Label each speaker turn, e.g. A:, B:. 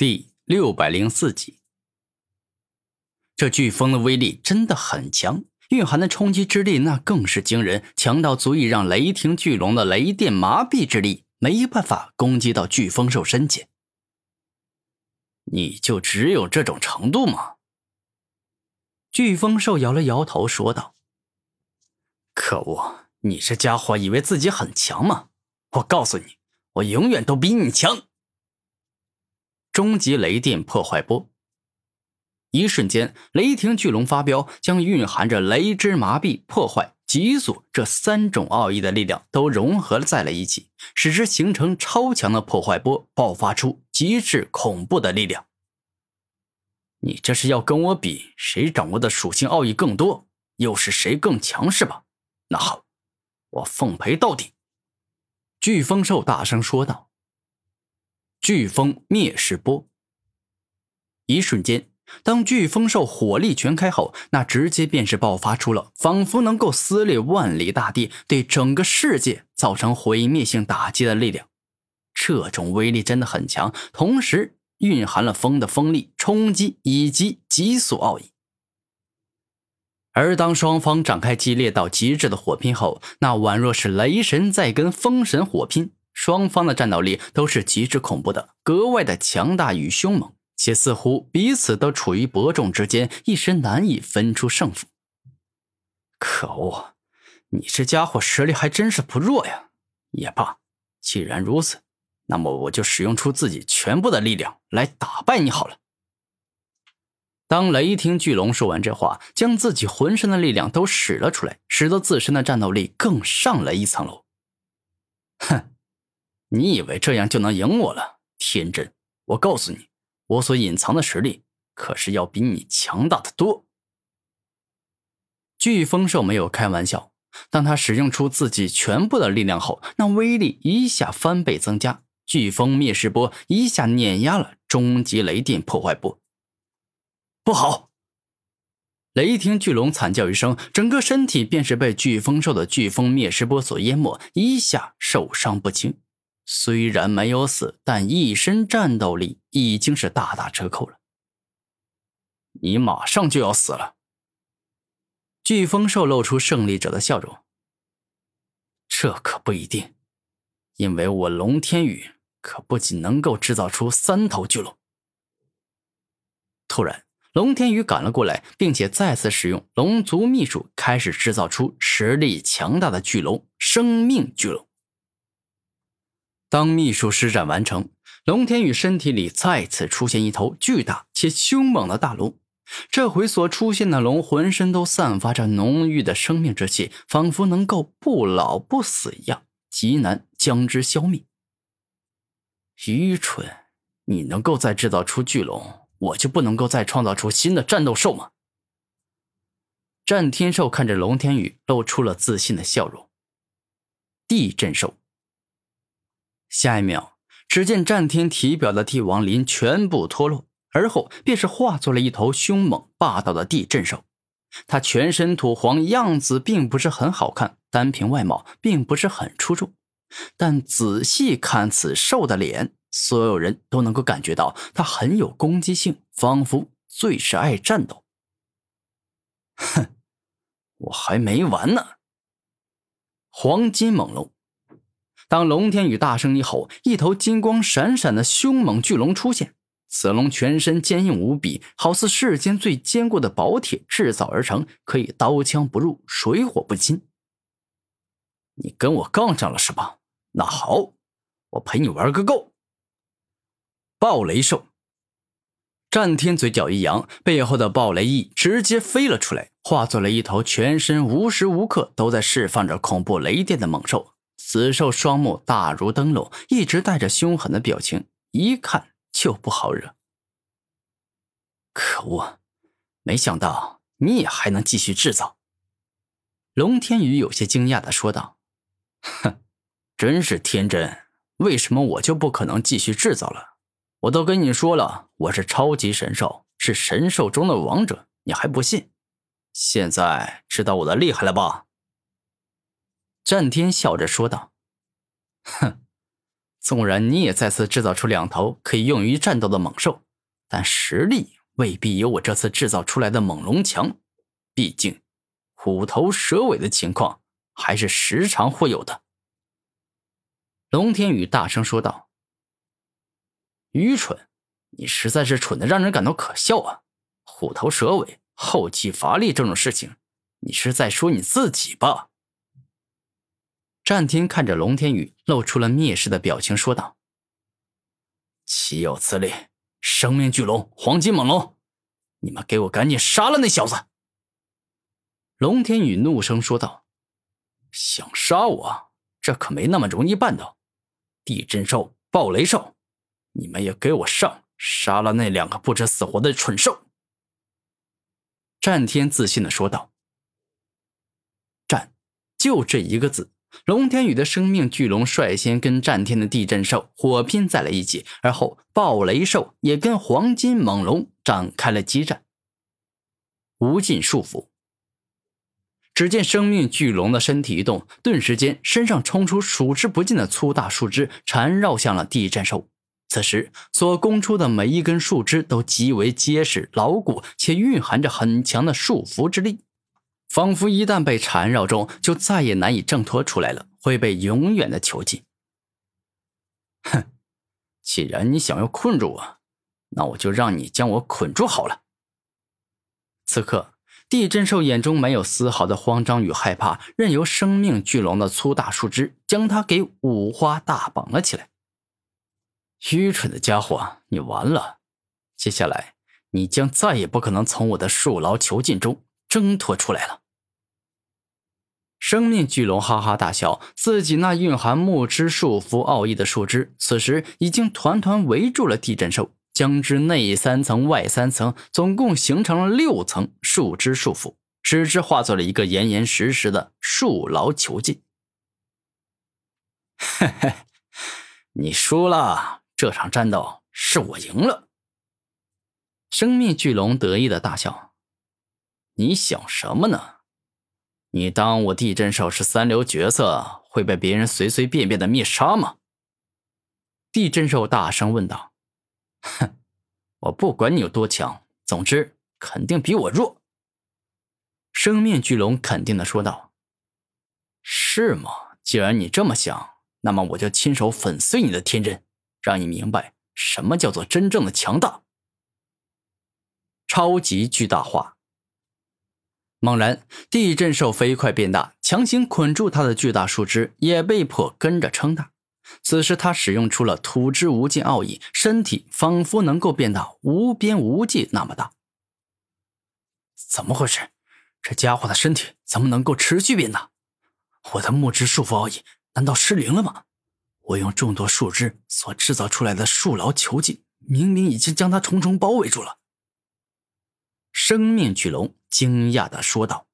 A: 第六百零四集，这飓风的威力真的很强，蕴含的冲击之力那更是惊人，强到足以让雷霆巨龙的雷电麻痹之力没办法攻击到飓风兽身前。你就只有这种程度吗？飓风兽摇了摇头，说道：“可恶，你这家伙以为自己很强吗？我告诉你，我永远都比你强。”终极雷电破坏波。一瞬间，雷霆巨龙发飙，将蕴含着雷之麻痹、破坏、急速这三种奥义的力量都融合在了一起，使之形成超强的破坏波，爆发出极致恐怖的力量。你这是要跟我比谁掌握的属性奥义更多，又是谁更强是吧？那好，我奉陪到底。”飓风兽大声说道。飓风灭世波。一瞬间，当飓风兽火力全开后，那直接便是爆发出了仿佛能够撕裂万里大地、对整个世界造成毁灭性打击的力量。这种威力真的很强，同时蕴含了风的锋利、冲击以及急速奥义。而当双方展开激烈到极致的火拼后，那宛若是雷神在跟风神火拼。双方的战斗力都是极致恐怖的，格外的强大与凶猛，且似乎彼此都处于伯仲之间，一时难以分出胜负。可恶，你这家伙实力还真是不弱呀！也罢，既然如此，那么我就使用出自己全部的力量来打败你好了。当雷霆巨龙说完这话，将自己浑身的力量都使了出来，使得自身的战斗力更上了一层楼。哼！你以为这样就能赢我了？天真！我告诉你，我所隐藏的实力可是要比你强大的多。飓风兽没有开玩笑，当他使用出自己全部的力量后，那威力一下翻倍增加。飓风灭世波一下碾压了终极雷电破坏波。不好！雷霆巨龙惨叫一声，整个身体便是被飓风兽的飓风灭世波所淹没，一下受伤不轻。虽然没有死，但一身战斗力已经是大打折扣了。你马上就要死了。飓风兽露出胜利者的笑容。这可不一定，因为我龙天宇可不仅能够制造出三头巨龙。突然，龙天宇赶了过来，并且再次使用龙族秘术，开始制造出实力强大的巨龙——生命巨龙。当秘术施展完成，龙天宇身体里再次出现一头巨大且凶猛的大龙。这回所出现的龙浑身都散发着浓郁的生命之气，仿佛能够不老不死一样，极难将之消灭。愚蠢！你能够再制造出巨龙，我就不能够再创造出新的战斗兽吗？战天兽看着龙天宇，露出了自信的笑容。地震兽。下一秒，只见战天体表的帝王鳞全部脱落，而后便是化作了一头凶猛霸道的地震兽。它全身土黄，样子并不是很好看，单凭外貌并不是很出众。但仔细看此兽的脸，所有人都能够感觉到它很有攻击性，仿佛最是爱战斗。哼，我还没完呢！黄金猛龙。当龙天宇大声一吼，一头金光闪闪的凶猛巨龙出现。此龙全身坚硬无比，好似世间最坚固的宝铁制造而成，可以刀枪不入，水火不侵。你跟我杠上了是吧？那好，我陪你玩个够。暴雷兽，战天嘴角一扬，背后的暴雷翼直接飞了出来，化作了一头全身无时无刻都在释放着恐怖雷电的猛兽。死兽双目大如灯笼，一直带着凶狠的表情，一看就不好惹。可恶！没想到你也还能继续制造。龙天宇有些惊讶的说道：“哼，真是天真！为什么我就不可能继续制造了？我都跟你说了，我是超级神兽，是神兽中的王者，你还不信？现在知道我的厉害了吧？”战天笑着说道：“哼，纵然你也再次制造出两头可以用于战斗的猛兽，但实力未必有我这次制造出来的猛龙强。毕竟，虎头蛇尾的情况还是时常会有的。龙天宇大声说道：“愚蠢！你实在是蠢的让人感到可笑啊！虎头蛇尾、后继乏力这种事情，你是在说你自己吧？”战天看着龙天宇，露出了蔑视的表情，说道：“岂有此理！生命巨龙、黄金猛龙，你们给我赶紧杀了那小子！”龙天宇怒声说道：“想杀我？这可没那么容易办到！地震兽、暴雷兽，你们也给我上！杀了那两个不知死活的蠢兽！”战天自信的说道：“战，就这一个字。”龙天宇的生命巨龙率先跟战天的地震兽火拼在了一起，而后暴雷兽也跟黄金猛龙展开了激战。无尽束缚。只见生命巨龙的身体一动，顿时间身上冲出数之不尽的粗大树枝，缠绕向了地震兽。此时所攻出的每一根树枝都极为结实牢固，且蕴含着很强的束缚之力。仿佛一旦被缠绕中，就再也难以挣脱出来了，会被永远的囚禁。哼，既然你想要困住我，那我就让你将我捆住好了。此刻，地震兽眼中没有丝毫的慌张与害怕，任由生命巨龙的粗大树枝将它给五花大绑了起来。愚蠢的家伙，你完了！接下来，你将再也不可能从我的树牢囚禁中挣脱出来了。生命巨龙哈哈大笑，自己那蕴含木之束缚奥义的树枝，此时已经团团围住了地震兽，将之内三层外三层，总共形成了六层树枝束缚，使之化作了一个严严实实的树牢囚禁。嘿嘿，你输了，这场战斗是我赢了。生命巨龙得意的大笑，你想什么呢？你当我地震兽是三流角色，会被别人随随便便的灭杀吗？地震兽大声问道。哼，我不管你有多强，总之肯定比我弱。生面巨龙肯定的说道。是吗？既然你这么想，那么我就亲手粉碎你的天真，让你明白什么叫做真正的强大。超级巨大化。猛然，地震兽飞快变大，强行捆住它的巨大树枝也被迫跟着撑大。此时，他使用出了土之无尽奥义，身体仿佛能够变得无边无际那么大。怎么回事？这家伙的身体怎么能够持续变大？我的木之束缚奥义难道失灵了吗？我用众多树枝所制造出来的树牢囚禁，明明已经将他重重包围住了。生命巨龙惊讶的说道。